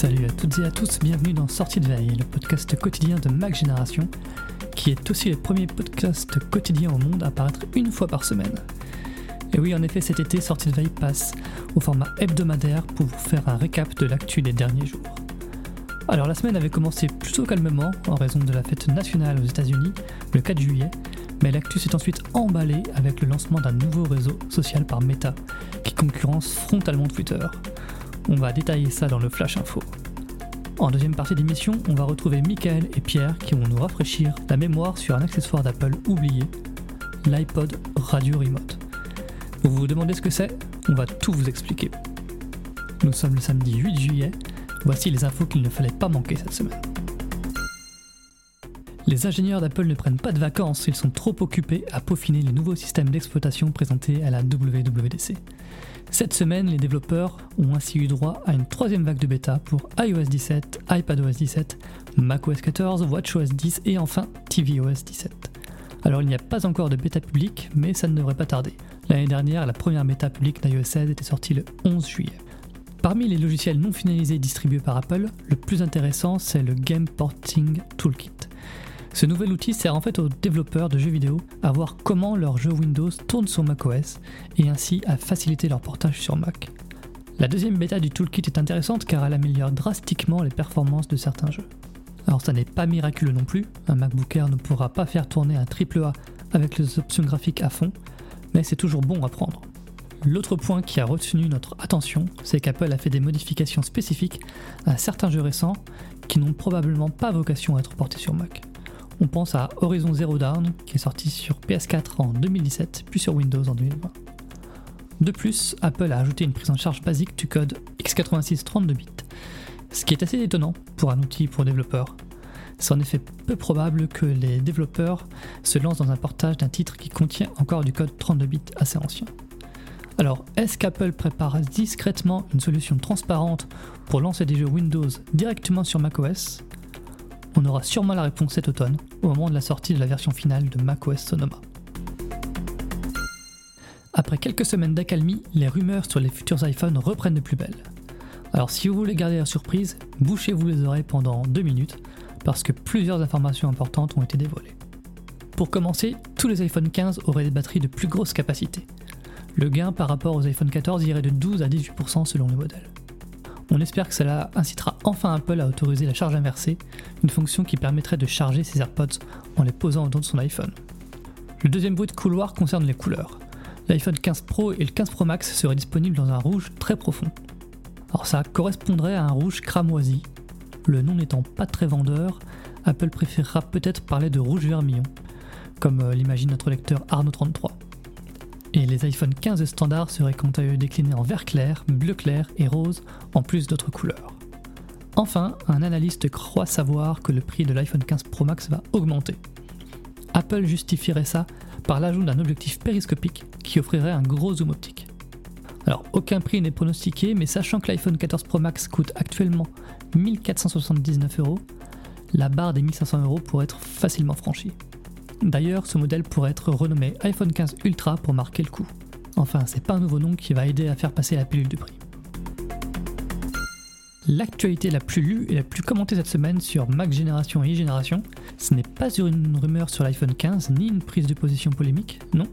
Salut à toutes et à tous, bienvenue dans Sortie de Veille, le podcast quotidien de Mac Génération, qui est aussi le premier podcast quotidien au monde à paraître une fois par semaine. Et oui, en effet, cet été, Sortie de Veille passe au format hebdomadaire pour vous faire un récap de l'actu des derniers jours. Alors la semaine avait commencé plutôt calmement en raison de la fête nationale aux États-Unis le 4 juillet, mais l'actu s'est ensuite emballée avec le lancement d'un nouveau réseau social par Meta qui concurrence frontalement Twitter. On va détailler ça dans le Flash Info. En deuxième partie d'émission, on va retrouver Michael et Pierre qui vont nous rafraîchir la mémoire sur un accessoire d'Apple oublié, l'iPod Radio Remote. Vous vous demandez ce que c'est? On va tout vous expliquer. Nous sommes le samedi 8 juillet, voici les infos qu'il ne fallait pas manquer cette semaine. Les ingénieurs d'Apple ne prennent pas de vacances, ils sont trop occupés à peaufiner les nouveaux systèmes d'exploitation présentés à la WWDC. Cette semaine, les développeurs ont ainsi eu droit à une troisième vague de bêta pour iOS 17, iPadOS 17, macOS 14, WatchOS 10 et enfin tvOS 17. Alors il n'y a pas encore de bêta publique, mais ça ne devrait pas tarder. L'année dernière, la première bêta publique d'iOS 16 était sortie le 11 juillet. Parmi les logiciels non finalisés distribués par Apple, le plus intéressant c'est le Game Porting Toolkit. Ce nouvel outil sert en fait aux développeurs de jeux vidéo à voir comment leur jeu Windows tourne sur macOS et ainsi à faciliter leur portage sur Mac. La deuxième bêta du toolkit est intéressante car elle améliore drastiquement les performances de certains jeux. Alors ça n'est pas miraculeux non plus, un MacBook Air ne pourra pas faire tourner un AAA avec les options graphiques à fond, mais c'est toujours bon à prendre. L'autre point qui a retenu notre attention, c'est qu'Apple a fait des modifications spécifiques à certains jeux récents qui n'ont probablement pas vocation à être portés sur Mac. On pense à Horizon Zero Dawn, qui est sorti sur PS4 en 2017, puis sur Windows en 2020. De plus, Apple a ajouté une prise en charge basique du code x86 32 bits, ce qui est assez étonnant pour un outil pour développeurs. C'est en effet peu probable que les développeurs se lancent dans un portage d'un titre qui contient encore du code 32 bits assez ancien. Alors, est-ce qu'Apple prépare discrètement une solution transparente pour lancer des jeux Windows directement sur macOS? On aura sûrement la réponse cet automne, au moment de la sortie de la version finale de macOS Sonoma. Après quelques semaines d'accalmie, les rumeurs sur les futurs iPhones reprennent de plus belle. Alors si vous voulez garder la surprise, bouchez-vous les oreilles pendant deux minutes, parce que plusieurs informations importantes ont été dévoilées. Pour commencer, tous les iPhone 15 auraient des batteries de plus grosse capacité. Le gain par rapport aux iPhone 14 irait de 12 à 18% selon le modèle. On espère que cela incitera enfin Apple à autoriser la charge inversée, une fonction qui permettrait de charger ses AirPods en les posant au dos de son iPhone. Le deuxième bruit de couloir concerne les couleurs. L'iPhone 15 Pro et le 15 Pro Max seraient disponibles dans un rouge très profond. Alors ça correspondrait à un rouge cramoisi. Le nom n'étant pas très vendeur, Apple préférera peut-être parler de rouge vermillon, comme euh, l'imagine notre lecteur Arnaud 33. Et les iPhone 15 standard seraient quant à eux déclinés en vert clair, bleu clair et rose, en plus d'autres couleurs. Enfin, un analyste croit savoir que le prix de l'iPhone 15 Pro Max va augmenter. Apple justifierait ça par l'ajout d'un objectif périscopique qui offrirait un gros zoom optique. Alors, aucun prix n'est pronostiqué, mais sachant que l'iPhone 14 Pro Max coûte actuellement 1479 euros, la barre des 1500 euros pourrait être facilement franchie. D'ailleurs, ce modèle pourrait être renommé iPhone 15 Ultra pour marquer le coup. Enfin, c'est pas un nouveau nom qui va aider à faire passer la pilule du prix. L'actualité la plus lue et la plus commentée cette semaine sur Mac Génération et e-Génération, ce n'est pas sur une rumeur sur l'iPhone 15 ni une prise de position polémique, non.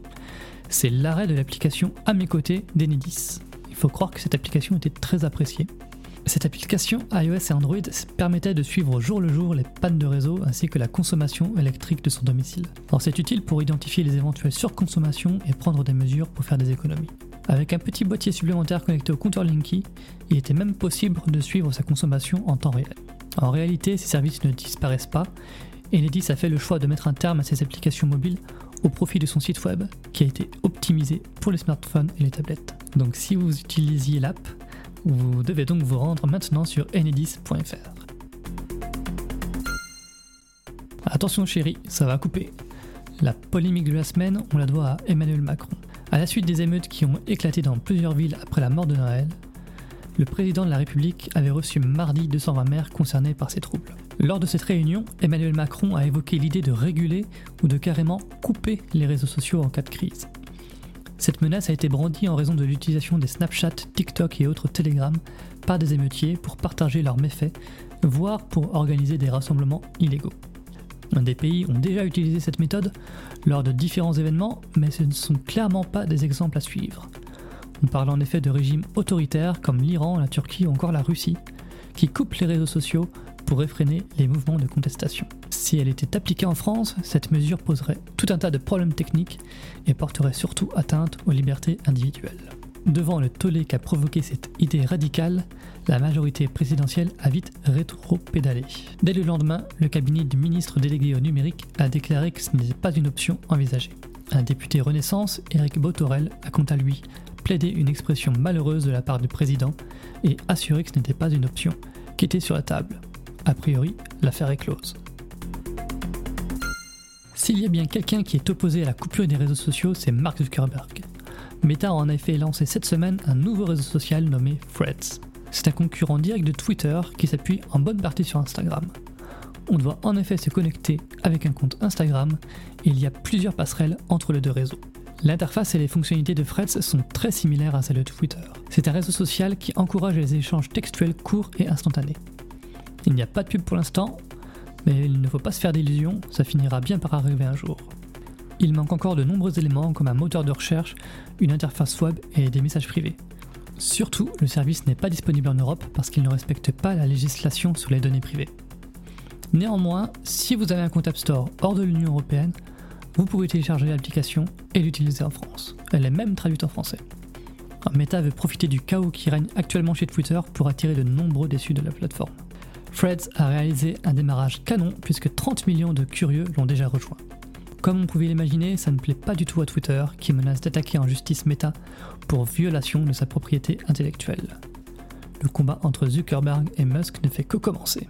C'est l'arrêt de l'application à mes côtés d'Enedis. Il faut croire que cette application était très appréciée. Cette application iOS et Android permettait de suivre au jour le jour les pannes de réseau ainsi que la consommation électrique de son domicile. C'est utile pour identifier les éventuelles surconsommations et prendre des mesures pour faire des économies. Avec un petit boîtier supplémentaire connecté au compteur Linky, il était même possible de suivre sa consommation en temps réel. En réalité, ces services ne disparaissent pas, et Enedis a fait le choix de mettre un terme à ces applications mobiles au profit de son site web qui a été optimisé pour les smartphones et les tablettes. Donc si vous utilisiez l'app, vous devez donc vous rendre maintenant sur enedis.fr. Attention chérie, ça va couper. La polémique de la semaine, on la doit à Emmanuel Macron. À la suite des émeutes qui ont éclaté dans plusieurs villes après la mort de Noël, le président de la République avait reçu mardi 220 maires concernés par ces troubles. Lors de cette réunion, Emmanuel Macron a évoqué l'idée de réguler ou de carrément couper les réseaux sociaux en cas de crise. Cette menace a été brandie en raison de l'utilisation des Snapchat, TikTok et autres Telegram par des émeutiers pour partager leurs méfaits, voire pour organiser des rassemblements illégaux. Des pays ont déjà utilisé cette méthode lors de différents événements, mais ce ne sont clairement pas des exemples à suivre. On parle en effet de régimes autoritaires comme l'Iran, la Turquie ou encore la Russie, qui coupent les réseaux sociaux pour réfréner les mouvements de contestation. Si elle était appliquée en France, cette mesure poserait tout un tas de problèmes techniques et porterait surtout atteinte aux libertés individuelles. Devant le tollé qu'a provoqué cette idée radicale, la majorité présidentielle a vite rétro-pédalé. Dès le lendemain, le cabinet du ministre délégué au numérique a déclaré que ce n'était pas une option envisagée. Un député Renaissance, Éric Botorel, a quant à lui plaidé une expression malheureuse de la part du président et assuré que ce n'était pas une option qui était sur la table. A priori, l'affaire est close. S'il y a bien quelqu'un qui est opposé à la coupure des réseaux sociaux, c'est Mark Zuckerberg. Meta a en effet lancé cette semaine un nouveau réseau social nommé Threads. C'est un concurrent direct de Twitter qui s'appuie en bonne partie sur Instagram. On doit en effet se connecter avec un compte Instagram et il y a plusieurs passerelles entre les deux réseaux. L'interface et les fonctionnalités de Threads sont très similaires à celles de Twitter. C'est un réseau social qui encourage les échanges textuels courts et instantanés. Il n'y a pas de pub pour l'instant, mais il ne faut pas se faire d'illusions, ça finira bien par arriver un jour. Il manque encore de nombreux éléments comme un moteur de recherche, une interface web et des messages privés. Surtout, le service n'est pas disponible en Europe parce qu'il ne respecte pas la législation sur les données privées. Néanmoins, si vous avez un compte App Store hors de l'Union Européenne, vous pouvez télécharger l'application et l'utiliser en France. Elle est même traduite en français. Meta veut profiter du chaos qui règne actuellement chez Twitter pour attirer de nombreux déçus de la plateforme. Threads a réalisé un démarrage canon puisque 30 millions de curieux l'ont déjà rejoint. Comme on pouvait l'imaginer, ça ne plaît pas du tout à Twitter qui menace d'attaquer en justice Meta pour violation de sa propriété intellectuelle. Le combat entre Zuckerberg et Musk ne fait que commencer.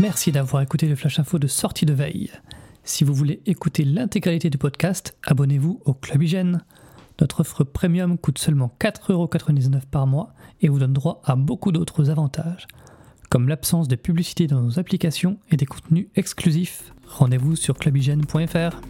Merci d'avoir écouté le Flash Info de sortie de veille. Si vous voulez écouter l'intégralité du podcast, abonnez-vous au Club Hygiène. Notre offre premium coûte seulement 4,99€ par mois et vous donne droit à beaucoup d'autres avantages, comme l'absence de publicité dans nos applications et des contenus exclusifs. Rendez-vous sur clubhygiène.fr.